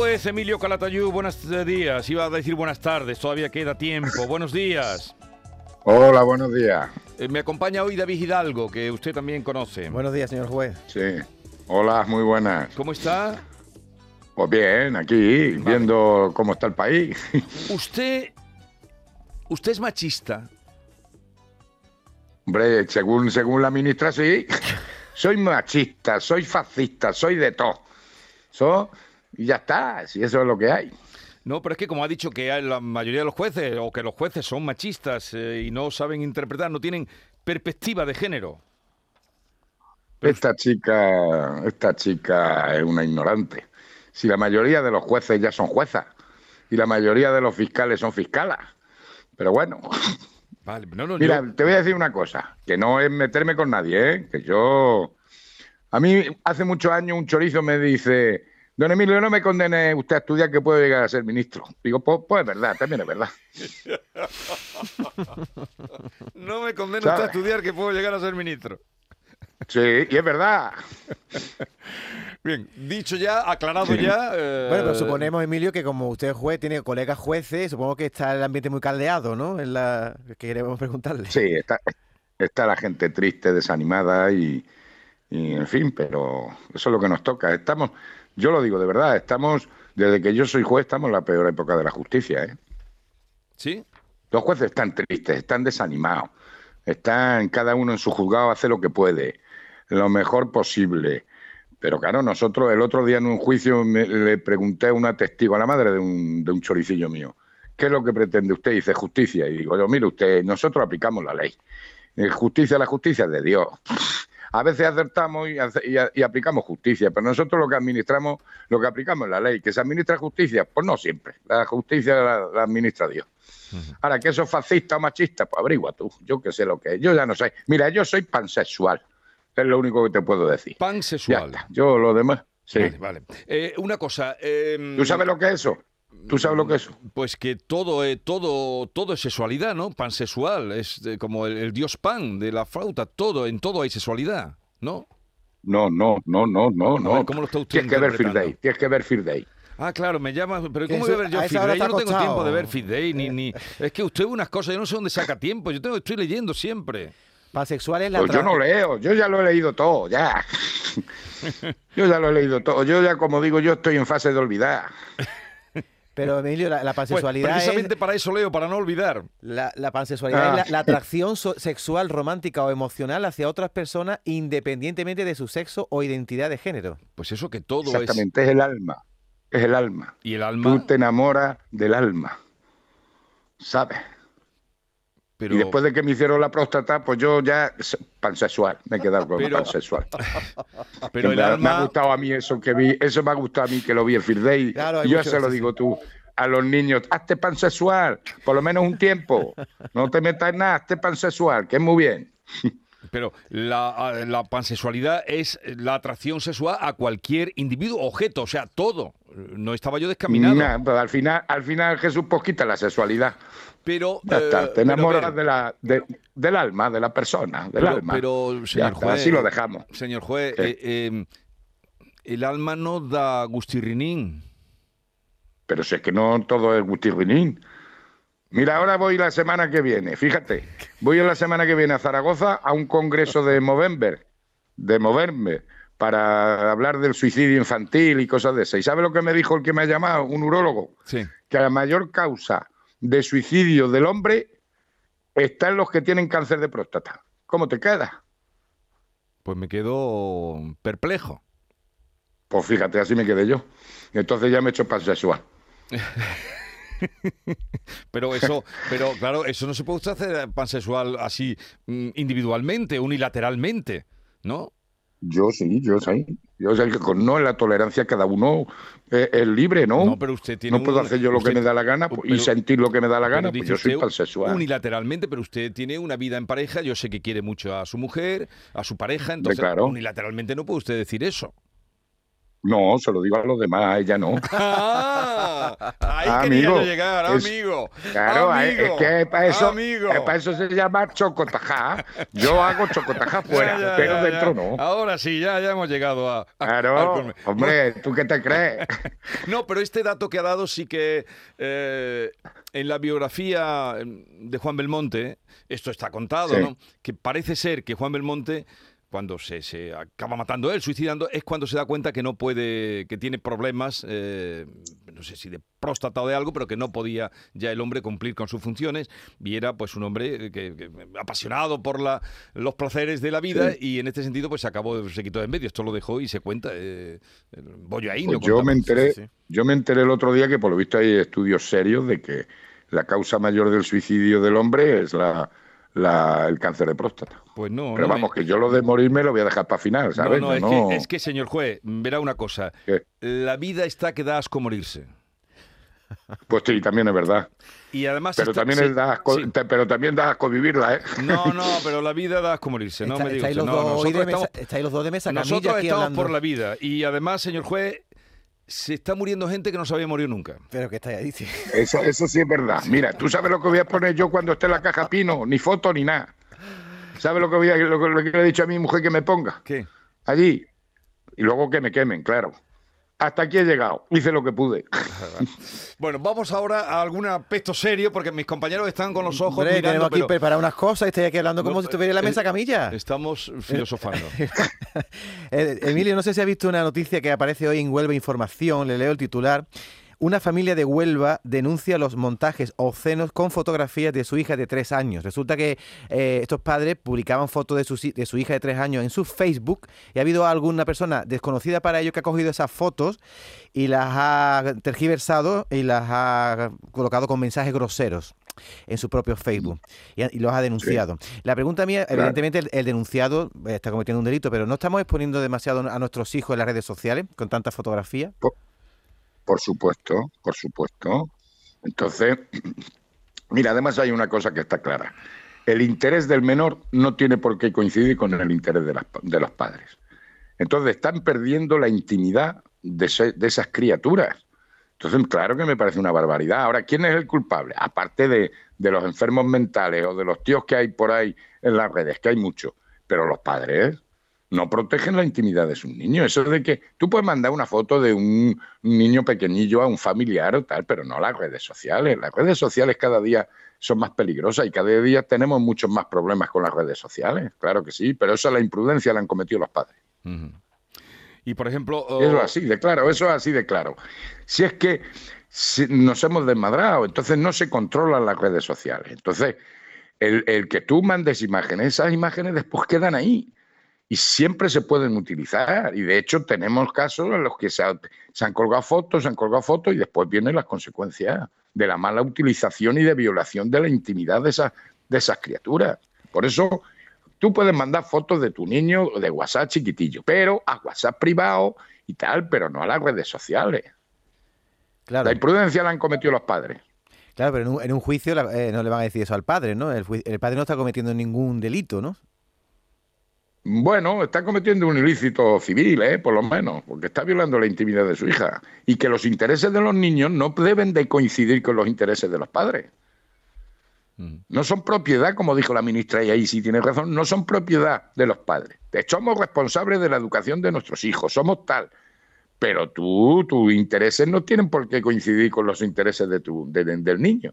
Juez Emilio Calatayud, buenos días. Iba a decir buenas tardes, todavía queda tiempo. Buenos días. Hola, buenos días. Eh, me acompaña hoy David Hidalgo, que usted también conoce. Buenos días, señor juez. Sí. Hola, muy buenas. ¿Cómo está? Pues bien, aquí, viendo cómo está el país. ¿Usted, usted es machista? Hombre, según, según la ministra, sí. Soy machista, soy fascista, soy de todo. So, y ya está, si eso es lo que hay. No, pero es que como ha dicho que hay la mayoría de los jueces, o que los jueces son machistas eh, y no saben interpretar, no tienen perspectiva de género. Esta chica, esta chica es una ignorante. Si la mayoría de los jueces ya son juezas y la mayoría de los fiscales son fiscalas. Pero bueno. Vale, no, no, Mira, yo- te voy a decir una cosa, que no es meterme con nadie, ¿eh? que yo... A mí hace muchos años un chorizo me dice, don Emilio, no me condene usted a estudiar que puedo llegar a ser ministro. Digo, pues, pues es verdad, también es verdad. no me condena ¿Sabe? usted a estudiar que puedo llegar a ser ministro. Sí, y es verdad. Bien, dicho ya, aclarado Sí. ya. eh, Bueno, pero suponemos, Emilio, que como usted es juez, tiene colegas jueces, supongo que está el ambiente muy caldeado, ¿no? En la que queremos preguntarle. Sí, está, está la gente triste, desanimada y, y, en fin, pero eso es lo que nos toca. Estamos, yo lo digo de verdad, estamos, desde que yo soy juez, estamos en la peor época de la justicia, ¿eh? ¿Sí? Los jueces están tristes, están desanimados, están cada uno en su juzgado, hace lo que puede, lo mejor posible. Pero claro, nosotros el otro día en un juicio me- le pregunté a una testigo, a la madre de un, de un choricillo mío, ¿qué es lo que pretende usted? Dice justicia. Y digo, yo, mire usted, nosotros aplicamos la ley. Eh, Justicia, la justicia es de Dios. A veces acertamos y, aplicamos justicia, pero nosotros lo que administramos, lo que aplicamos es la ley. ¿Que se administra justicia? Pues no siempre. La justicia la, la administra Dios. Ahora, que eso es fascista o machista, pues averigua tú. Yo que sé lo que es. Yo ya no sé. Mira, yo soy pansexual. Es lo único que te puedo decir. Pan Ya sexual. está. Yo lo demás. Sí. Vale, vale. Eh, una cosa. eh, ¿Tú sabes lo que es eso? ¿Tú sabes lo que es? Pues que todo, eh, todo, todo es sexualidad, ¿no? Pansexual, es eh, como el, el dios pan de la flauta, todo, en todo hay sexualidad, ¿no? No, no, no, no, no, no. ver, ¿cómo lo está usted Tienes que ver Fear interpretando? Day. Tienes que ver Fear Day. Ah, claro, me llama, pero ¿cómo voy a ver yo hora Day? Yo no tengo tiempo de ver Fit Day, ni, ni... Es que usted ve unas cosas, yo no sé dónde saca tiempo, yo tengo, estoy leyendo siempre. Pansexual es la Pues yo no leo, yo ya lo he leído todo, ya. Yo ya lo he leído todo. Yo ya, como digo, yo estoy en fase de olvidar. Pero, Emilio, la, la Pues, pansexualidad precisamente es... para eso leo, para no olvidar. La, la pansexualidad Ah. es la, la atracción so- sexual, romántica o emocional hacia otras personas independientemente de su sexo o identidad de género. Pues eso que todo es... Exactamente, es el alma. Es el alma. Y el Tú alma, te enamoras del alma. ¿Sabes? Pero... Y después de que me hicieron la próstata, pues yo ya pansexual, me he quedado con Pero- pansexual. Pero el me, ha- me ha alma... gustado a mí eso que vi, eso me ha gustado a mí que lo vi el Fear Day. Claro, yo se lo digo tú a los niños, hazte pansexual, por lo menos un tiempo. No te metas en nada, hazte pansexual, que es muy bien. Pero la, a- la pansexualidad es la atracción sexual a cualquier individuo, objeto, o sea, todo. No estaba yo descaminado. Nah, pero al final, al final Jesús pues quita la sexualidad. Pero... Ya eh, está, pero, ver, de la, de- del alma, de la persona, del pero, alma. pero, señor juez... así lo dejamos. Señor juez, eh, eh, el alma no da gustirrinín. Pero si es que no todo es gustirrinín. Mira, ahora voy la semana que viene, fíjate, voy la semana que viene a Zaragoza a un congreso de Movember, de Movember, para hablar del suicidio infantil y cosas de esas. ¿Y sabe lo que me dijo el que me ha llamado? Un urólogo. Sí. Que la mayor causa de suicidio del hombre está en los que tienen cáncer de próstata. ¿Cómo te queda? Pues me quedo perplejo. Pues fíjate, así me quedé yo. Entonces ya me he hecho pansexual. Pero eso, pero claro, eso no se puede usted hacer pansexual así mm, individualmente, unilateralmente, ¿no? Yo sí, yo sí. Yo sé que con no la tolerancia cada uno eh, es libre, ¿no? No, pero usted tiene No puedo un- hacer yo lo usted- que me da la gana pues, pero- y sentir lo que me da la gana, pues yo soy pansexual. Unilateralmente, pero usted tiene una vida en pareja, yo sé que quiere mucho a su mujer, a su pareja, entonces claro. unilateralmente no puede usted decir eso. No, se lo digo a los demás, a ella no. Ah, ahí quería yo llegar, amigo. Claro, amigo, es que para eso, amigo. para eso se llama chocotajá. Yo hago chocotajá fuera, Ya, ya, pero ya, dentro no. Ahora sí, ya, hemos llegado a. Claro, hombre, ¿tú qué te crees? No, pero este dato que ha dado sí que eh, en la biografía eh, de Juan Belmonte, esto está contado, Sí. ¿no? Que parece ser que Juan Belmonte, cuando se, se acaba matando él, suicidando, es cuando se da cuenta que no puede, que tiene problemas, eh, no sé si de próstata o de algo, pero que no podía ya el hombre cumplir con sus funciones y era pues un hombre que, que- apasionado por la, los placeres de la vida Sí. y en este sentido pues se acabó, se quitó de en medio, esto lo dejó y se cuenta, eh, Bollo ahí. Pues yo me enteré, yo me enteré el otro día que por lo visto hay estudios serios de que la causa mayor del suicidio del hombre es la, la- el cáncer de próstata. Pues no, Pero no vamos, me- que yo lo de morirme lo voy a dejar para final, No, ¿sabes? no, es, No, Que, es que, señor juez, verá una cosa. ¿Qué? La vida está que da asco morirse. Pues sí, también es verdad. Y además... Pero está- también, sí, da asco, sí. te- pero también da asco vivirla, ¿eh? No, no, pero la vida da asco morirse, no Está- me diga estáis, No, dos hoy nosotros de mesa, estamos, estáis los dos de mesa camilla nosotros aquí estamos hablando. por la vida. Y además, señor juez, se está muriendo gente que no se había morido nunca. Pero que estáis ahí, sí. Eso, eso sí es verdad. Mira, ¿tú sabes lo que voy a poner yo cuando esté en la caja Pino? Ni foto ni nada. ¿Sabes lo que, voy a, lo que le he dicho a mi mujer que me ponga? ¿Qué? Allí. Y luego que me quemen, claro. Hasta aquí he llegado. Hice lo que pude. Bueno, vamos ahora a algún aspecto serio, porque mis compañeros están con los ojos Hombre, mirando, tenemos aquí pero preparadas unas cosas y estáis aquí hablando como No, si estuviera en la eh, mesa camilla. estamos filosofando. Eh, Emilio, no sé si ha visto una noticia que aparece hoy en Huelva Información, le leo el titular. Una familia de Huelva denuncia los montajes obscenos con fotografías de su hija de tres años. Resulta que eh, estos padres publicaban fotos de su, de su hija de tres años en su Facebook y ha habido alguna persona desconocida para ellos que ha cogido esas fotos y las ha tergiversado y las ha colocado con mensajes groseros en su propio Facebook y, los ha denunciado. La pregunta mía, Claro. evidentemente el, el denunciado está cometiendo un delito, pero ¿no estamos exponiendo demasiado a nuestros hijos en las redes sociales con tanta fotografía? Por supuesto, por supuesto. Entonces, mira, además hay una cosa que está clara. El interés del menor no tiene por qué coincidir con el interés de, las de los padres. Entonces, están perdiendo la intimidad de, de esas criaturas. Entonces, claro que me parece una barbaridad. Ahora, ¿quién es el culpable? Aparte de, de los enfermos mentales o de los tíos que hay por ahí en las redes, que hay muchos, pero los padres no protegen la intimidad de sus niños. Eso de que tú puedes mandar una foto de un niño pequeñillo a un familiar o tal, pero no las redes sociales. Las redes sociales cada día son más peligrosas y cada día tenemos muchos más problemas con las redes sociales. Claro que sí, pero esa la imprudencia la han cometido los padres. Y por ejemplo... Eso es así de claro, eso es así de claro. Si es que nos hemos desmadrado, entonces no se controlan las redes sociales. Entonces, el, el que tú mandes imágenes, esas imágenes después quedan ahí y siempre se pueden utilizar. Y de hecho tenemos casos en los que se, ha- se han colgado fotos, se han colgado fotos y después vienen las consecuencias de la mala utilización y de violación de la intimidad de esas, de esas criaturas. Por eso tú puedes mandar fotos de tu niño de WhatsApp chiquitillo, pero a WhatsApp privado y tal, pero no a las redes sociales. Claro, La imprudencia la han cometido los padres. claro pero en un, en un juicio la- eh, no le van a decir eso al padre, ¿no? El padre no está cometiendo ningún delito, ¿no? Bueno, está cometiendo un ilícito civil, ¿eh? por lo menos, porque está violando la intimidad de su hija. Y que los intereses de los niños no deben de coincidir con los intereses de los padres. Ujú. No son propiedad, como dijo la ministra, y ahí sí tiene razón, no son propiedad de los padres. Somos responsables de la educación de nuestros hijos, somos tal. Pero tú, tus intereses no tienen por qué coincidir con los intereses de tu, de- de- del niño.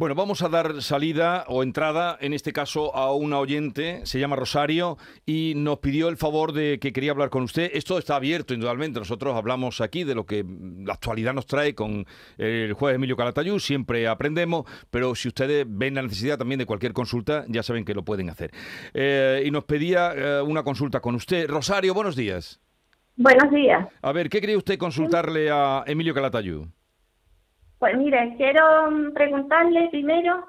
Bueno, vamos a dar salida o entrada, en este caso, a una oyente, se llama Rosario, y nos pidió el favor de que quería hablar con usted. Esto está abierto, indudablemente. Nosotros hablamos aquí de lo que la actualidad nos trae con el juez Emilio Calatayud, siempre aprendemos, pero si ustedes ven la necesidad también de cualquier consulta, ya saben que lo pueden hacer. Eh, y nos pedía eh, una consulta con usted. Rosario, buenos días. Buenos días. A ver, ¿qué quería usted consultarle a Emilio Calatayud? Pues mire, quiero mm, preguntarle primero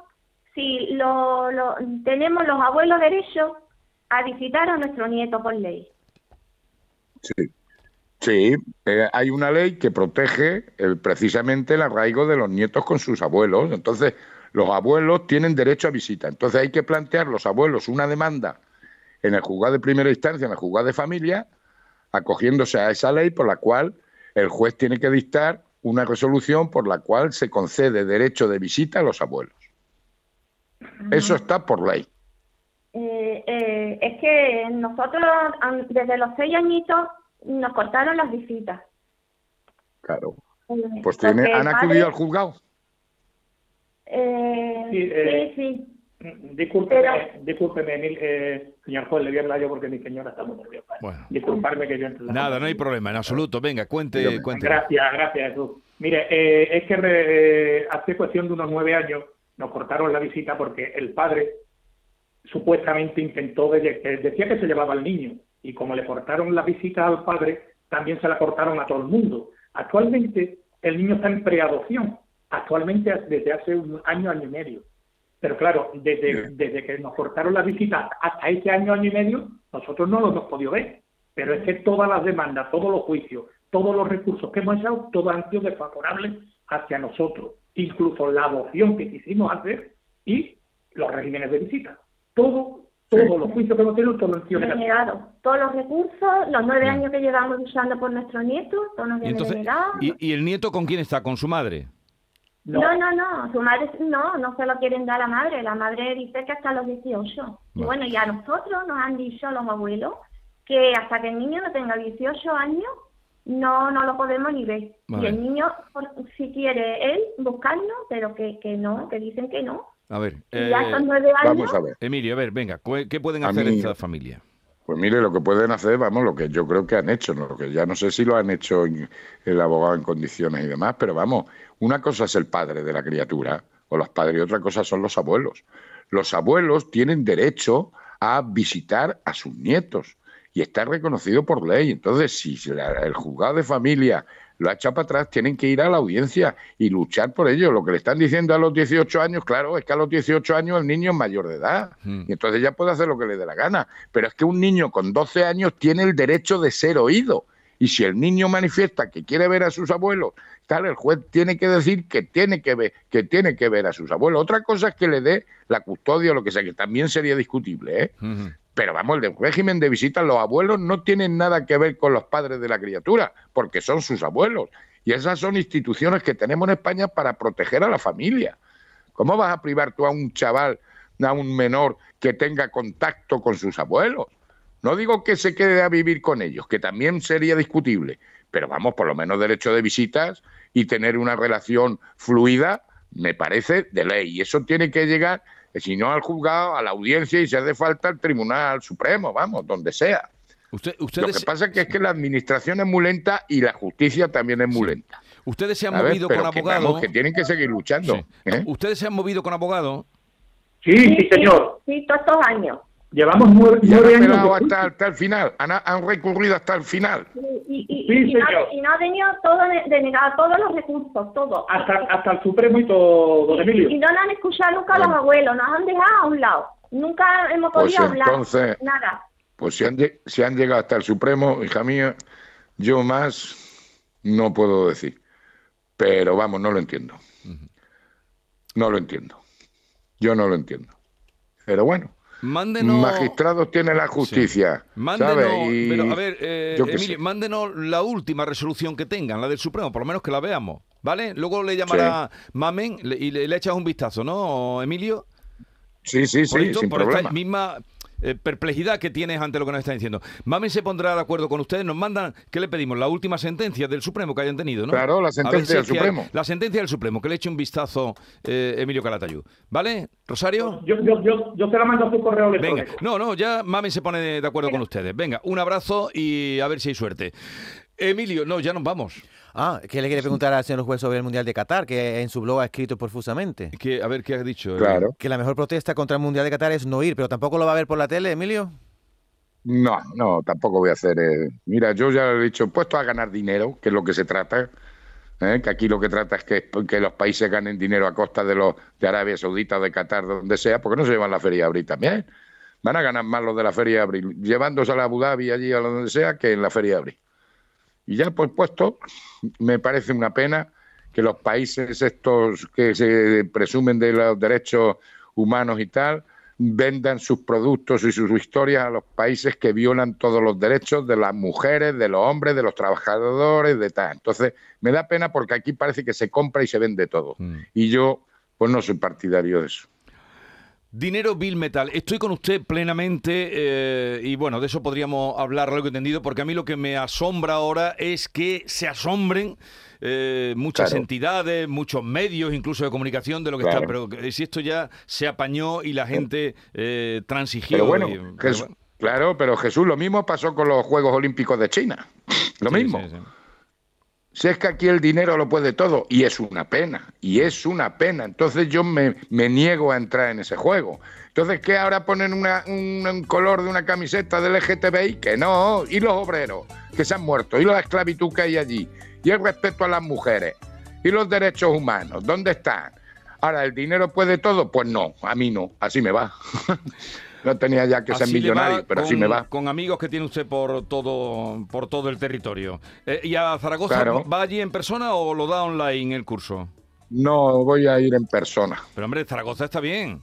si lo, lo- tenemos los abuelos derecho a visitar a nuestro nieto por ley. Sí. Sí, eh, hay una ley que protege precisamente el arraigo de los nietos con sus abuelos. Entonces, los abuelos tienen derecho a visita. Entonces, hay que plantear los abuelos una demanda en el juzgado de primera instancia, en el juzgado de familia, acogiéndose a esa ley por la cual el juez tiene que dictar una resolución por la cual se concede derecho de visita a los abuelos. Eso está por ley. Eh, eh, es que nosotros desde los seis añitos nos cortaron las visitas. Claro. Eh, pues tiene, ¿han acudido al juzgado? sí, sí. Discúlpeme, discúlpeme eh, señor juez, le voy a hablar yo porque mi señora está muy nerviosa. Bueno. Disculparme que yo entre Nada, no hay problema, en absoluto. Venga, cuente. cuente. Gracias, gracias, Jesús. Mire, eh, es que eh, hace cuestión de unos nueve años nos cortaron la visita porque el padre supuestamente intentó, decía que se llevaba al niño y como le cortaron la visita al padre, también se la cortaron a todo el mundo. Actualmente el niño está en preadopción, actualmente desde hace un año, año y medio. Pero claro, desde, desde que nos cortaron la visita hasta este año, año y medio, nosotros no lo hemos podido ver. Pero es que todas las demandas, todos los juicios, todos los recursos que hemos echado, todos han sido desfavorables hacia nosotros. Incluso la adopción que quisimos hacer y los regímenes de visita. Todo, todos los juicios que hemos tenido, todo han sido Todos los recursos, los nueve años que llevamos usando por nuestro nieto, todos nos vienen ¿Y, ¿Y el nieto con quién está? ¿Con su madre? No. no, no, su madre no, no se lo quieren dar a la madre. La madre dice que hasta los 18. Y bueno, y a nosotros nos han dicho los abuelos que hasta que el niño no tenga 18 años no no lo podemos ni ver. Y el niño, si quiere él, buscarlo, pero que, que no, que dicen que no. A ver, eh, nueve años, vamos a ver. Emilio, a ver, venga, ¿qué pueden hacer esta familia? Pues mire, lo que pueden hacer, vamos, lo que yo creo que han hecho, ¿no? lo que ya no sé si lo han hecho el abogado en condiciones y demás, pero vamos, una cosa es el padre de la criatura o los padres y otra cosa son los abuelos. Los abuelos tienen derecho a visitar a sus nietos y está reconocido por ley. Entonces, si el juzgado de familia lo ha echado para atrás, tienen que ir a la audiencia y luchar por ello. Lo que le están diciendo a los 18 años, claro, es que a los 18 años el niño es mayor de edad hmm. y entonces ya puede hacer lo que le dé la gana. Pero es que un niño con 12 años tiene el derecho de ser oído. Y si el niño manifiesta que quiere ver a sus abuelos, tal, el juez tiene que decir que tiene que ver, que tiene que ver a sus abuelos. Otra cosa es que le dé la custodia o lo que sea, que también sería discutible, ¿eh? Hmm. Pero vamos, el régimen de visitas, los abuelos no tienen nada que ver con los padres de la criatura, porque son sus abuelos. Y esas son instituciones que tenemos en España para proteger a la familia. ¿Cómo vas a privar tú a un chaval, a un menor que tenga contacto con sus abuelos? No digo que se quede a vivir con ellos, que también sería discutible, pero vamos, por lo menos derecho de visitas y tener una relación fluida, me parece de ley. Y eso tiene que llegar si no al juzgado, a la audiencia y si hace falta al Tribunal Supremo, vamos, donde sea. Usted, Lo que pasa es que, es que la administración es muy lenta y la justicia también es muy lenta. Ustedes se han movido con abogados. Que, tienen que seguir luchando. ¿eh? ¿Ustedes se han movido con abogados? Sí, sí, señor. Sí, todos estos años. Llevamos nueve, años. hasta, hasta, el final, han, recurrido hasta el final. Y, y, no, ha tenido todo denegado, todos los recursos, todo. Hasta, hasta el Supremo y todo, Emilio. Y no nos han escuchado nunca los abuelos, nos han dejado a un lado. Nunca hemos pues podido hablar. Entonces, nada. Pues si han, si han llegado hasta el Supremo, hija mía, yo más no puedo decir. Pero vamos, no lo entiendo. No lo entiendo. Yo no lo entiendo. Pero bueno. Mándenos... Magistrados tiene la justicia. Mándenos, pero a ver, eh, Emilio, mándenos la última resolución que tengan, la del Supremo, por lo menos que la veamos, ¿vale? Luego le llamará Mamen y le, echas un vistazo, ¿no, Emilio? Sí, sí, sí, sin por problema. misma eh, perplejidad que tienes ante lo que nos está diciendo. Mamen se pondrá de acuerdo con ustedes, nos mandan, ¿qué le pedimos? La última sentencia del Supremo que hayan tenido, ¿no? Claro, la sentencia del Supremo. la sentencia del Supremo, que le eche un vistazo eh, Emilio Calatayud. ¿Vale, Rosario? Yo, yo, yo, yo te la mando a tu correo electrónico. Venga, no, no, ya Mamen se pone de acuerdo con ustedes. Venga, un abrazo y a ver si hay suerte. Emilio, no, ya nos vamos. Ah, ¿qué le quiere preguntar al señor juez sobre el Mundial de Qatar? Que en su blog ha escrito profusamente. Que, a ver, ¿qué ha dicho? Claro. Que la mejor protesta contra el Mundial de Qatar es no ir, pero tampoco lo va a ver por la tele, Emilio. No, no, tampoco voy a hacer. Eh, mira, yo ya he dicho, puesto a ganar dinero, que es lo que se trata. ¿eh? Que aquí lo que trata es que, que, los países ganen dinero a costa de los de Arabia Saudita, de Qatar, donde sea, porque no se llevan la feria de abril también. Van a ganar más los de la feria de abril, llevándose a la Abu Dhabi allí a donde sea, que en la feria de abril. Y ya pues puesto, me parece una pena que los países estos que se presumen de los derechos humanos y tal, vendan sus productos y sus historias a los países que violan todos los derechos de las mujeres, de los hombres, de los trabajadores, de tal. Entonces, me da pena porque aquí parece que se compra y se vende todo. Mm. Y yo, pues no soy partidario de eso. Dinero Bill Metal. Estoy con usted plenamente eh, y bueno, de eso podríamos hablar algo entendido porque a mí lo que me asombra ahora es que se asombren eh, muchas entidades, muchos medios, incluso de comunicación de lo que está. Pero si esto ya se apañó y la gente eh, transigió. Pero bueno, claro, pero Jesús, lo mismo pasó con los Juegos Olímpicos de China. Lo mismo. Si es que aquí el dinero lo puede todo, y es una pena, y es una pena. Entonces yo me, niego a entrar en ese juego. Entonces, ¿qué ahora ponen un, color de una camiseta del LGTBI? Que no, y los obreros que se han muerto, y la esclavitud que hay allí, y el respeto a las mujeres, y los derechos humanos, ¿dónde están? Ahora, ¿el dinero puede todo? Pues no, a mí no, así me va. no tenía ya que ser millonario, pero así me va. Con amigos que tiene usted por todo, por todo el territorio. Eh, ¿Y a Zaragoza va allí en persona o lo da online el curso? No, voy a ir en persona. Pero hombre, Zaragoza está bien,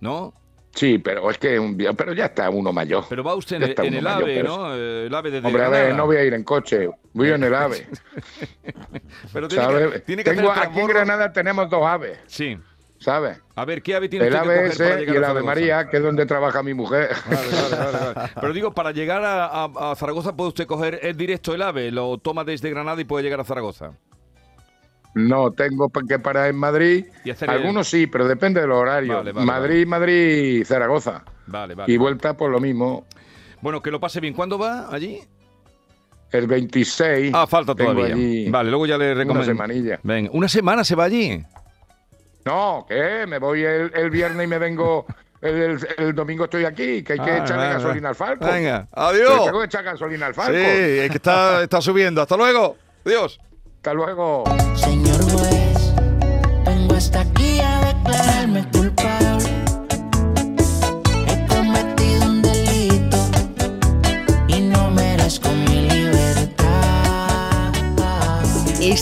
¿no? Sí, pero es que un pero ya está uno mayor. Pero va usted en, el, AVE, ¿no? El AVE de Hombre, a ver, no voy a ir en coche, voy en el AVE. pero tiene que, Tengo, Aquí en Granada tenemos dos aves. Sí. ¿Sabes? A ver, ¿qué ave tiene el ave ese y el ave María, que es donde trabaja mi mujer. Pero digo, para llegar a, Zaragoza puede usted coger el directo el ave, lo toma desde Granada y puede llegar a Zaragoza. No, tengo que parar en Madrid. Algunos sí, pero depende del horario. Madrid, Madrid, Zaragoza. Vale, vale. Y vuelta por lo mismo. Bueno, que lo pase bien. ¿Cuándo va allí? El 26. Ah, falta todavía. Vale, luego ya le recomiendo. Una semanilla. Venga, ¿una semana se va allí? No, ¿qué? Me voy el, viernes y me vengo. El, domingo estoy aquí, que hay que ah, echarle gasolina al Falco. Venga, adiós. tengo que echar gasolina al Falco. Sí, es que está, está subiendo. Hasta luego. Adiós. Hasta luego. Señor